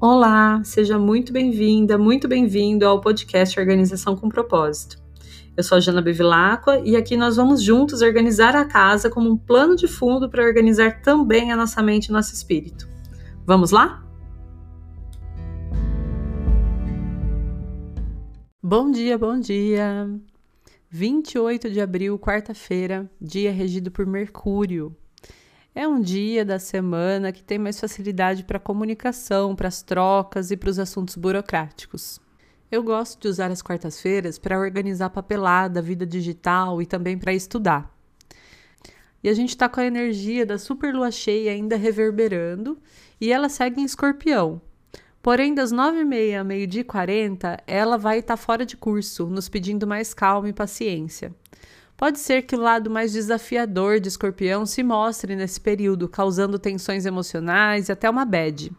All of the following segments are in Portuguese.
Olá, seja muito bem-vinda, muito bem-vindo ao podcast Organização com Propósito. Eu sou a Jana Bevilacqua e aqui nós vamos juntos organizar a casa como um plano de fundo para organizar também a nossa mente e nosso espírito. Vamos lá? Bom dia, bom dia! 28 de abril, quarta-feira, dia regido por Mercúrio. É um dia da semana que tem mais facilidade para comunicação, para as trocas e para os assuntos burocráticos. Eu gosto de usar as quartas-feiras para organizar papelada, vida digital e também para estudar. E a gente está com a energia da super lua cheia ainda reverberando e ela segue em escorpião, Porém, das 9h30 a meio-dia e 40, ela vai estar tá fora de curso, nos pedindo mais calma e paciência. Pode ser que o lado mais desafiador de escorpião se mostre nesse período, causando tensões emocionais e até uma bad.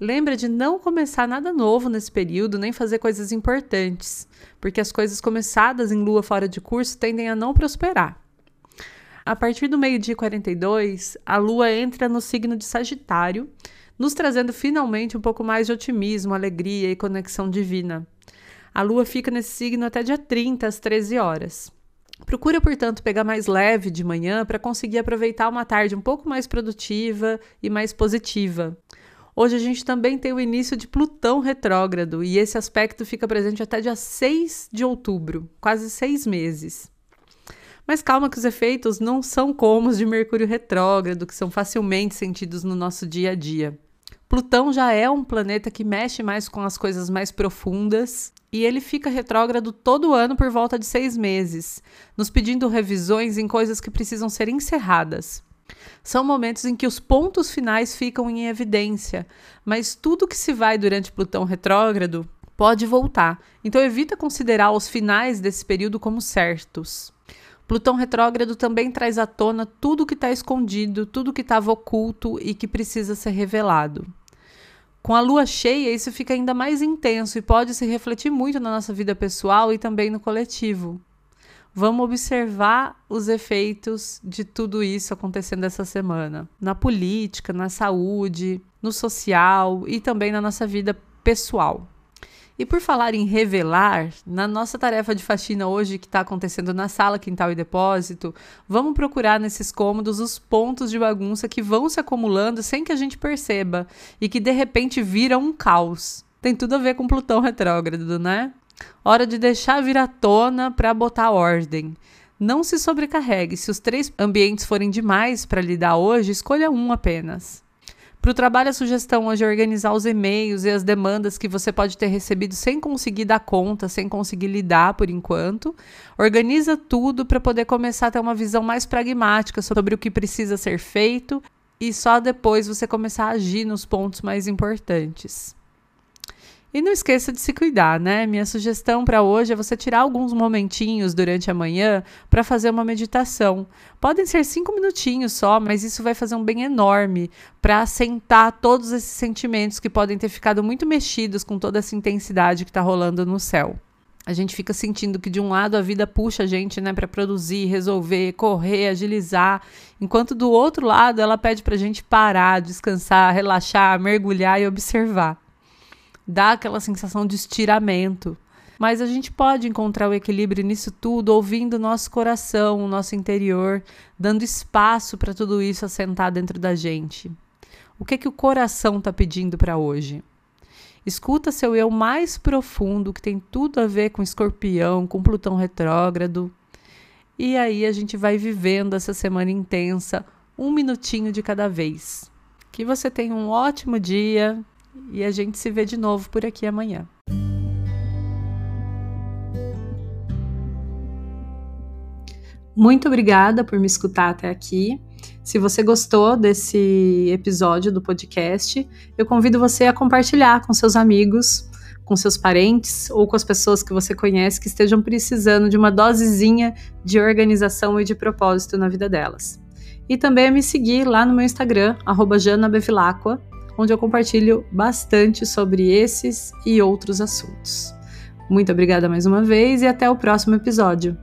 Lembra de não começar nada novo nesse período, nem fazer coisas importantes, porque as coisas começadas em lua fora de curso tendem a não prosperar. A partir do meio-dia 42, a lua entra no signo de Sagitário nos trazendo finalmente um pouco mais de otimismo, alegria e conexão divina. A lua fica nesse signo até dia 30, às 13 horas. Procura, portanto, pegar mais leve de manhã para conseguir aproveitar uma tarde um pouco mais produtiva e mais positiva. Hoje a gente também tem o início de Plutão retrógrado e esse aspecto fica presente até dia 6 de outubro, quase seis meses. Mas calma que os efeitos não são como os de Mercúrio retrógrado, que são facilmente sentidos no nosso dia a dia. Plutão já é um planeta que mexe mais com as coisas mais profundas e ele fica retrógrado todo ano por volta de seis meses, nos pedindo revisões em coisas que precisam ser encerradas. São momentos em que os pontos finais ficam em evidência, mas tudo que se vai durante Plutão retrógrado pode voltar, então evita considerar os finais desse período como certos. Plutão retrógrado também traz à tona tudo que está escondido, tudo que estava oculto e que precisa ser revelado. Com a lua cheia, isso fica ainda mais intenso e pode se refletir muito na nossa vida pessoal e também no coletivo. Vamos observar os efeitos de tudo isso acontecendo essa semana, na política, na saúde, no social e também na nossa vida pessoal. E por falar em revelar, na nossa tarefa de faxina hoje que está acontecendo na sala, quintal e depósito, vamos procurar nesses cômodos os pontos de bagunça que vão se acumulando sem que a gente perceba e que de repente viram um caos. Tem tudo a ver com Plutão retrógrado, né? Hora de deixar vir à tona para botar ordem. Não se sobrecarregue. Se os três ambientes forem demais para lidar hoje, escolha um apenas. Para o trabalho, a sugestão hoje é organizar os e-mails e as demandas que você pode ter recebido sem conseguir dar conta, sem conseguir lidar por enquanto. Organiza tudo para poder começar a ter uma visão mais pragmática sobre o que precisa ser feito e só depois você começar a agir nos pontos mais importantes. E não esqueça de se cuidar, né? Minha sugestão para hoje é você tirar alguns momentinhos durante a manhã para fazer uma meditação. Podem ser cinco minutinhos só, mas isso vai fazer um bem enorme para assentar todos esses sentimentos que podem ter ficado muito mexidos com toda essa intensidade que está rolando no céu. A gente fica sentindo que de um lado a vida puxa a gente, né, para produzir, resolver, correr, agilizar, enquanto do outro lado ela pede para a gente parar, descansar, relaxar, mergulhar e observar dá aquela sensação de estiramento. Mas a gente pode encontrar o equilíbrio nisso tudo ouvindo o nosso coração, o nosso interior, dando espaço para tudo isso assentar dentro da gente. O que é que o coração está pedindo para hoje? Escuta seu eu mais profundo, que tem tudo a ver com escorpião, com Plutão retrógrado. E aí a gente vai vivendo essa semana intensa, um minutinho de cada vez. Que você tenha um ótimo dia, e a gente se vê de novo por aqui amanhã. Muito obrigada por me escutar até aqui. Se você gostou desse episódio do podcast, eu convido você a compartilhar com seus amigos, com seus parentes ou com as pessoas que você conhece que estejam precisando de uma dosezinha de organização e de propósito na vida delas. E também a me seguir lá no meu Instagram, janabevilacqua, onde eu compartilho bastante sobre esses e outros assuntos. Muito obrigada mais uma vez e até o próximo episódio.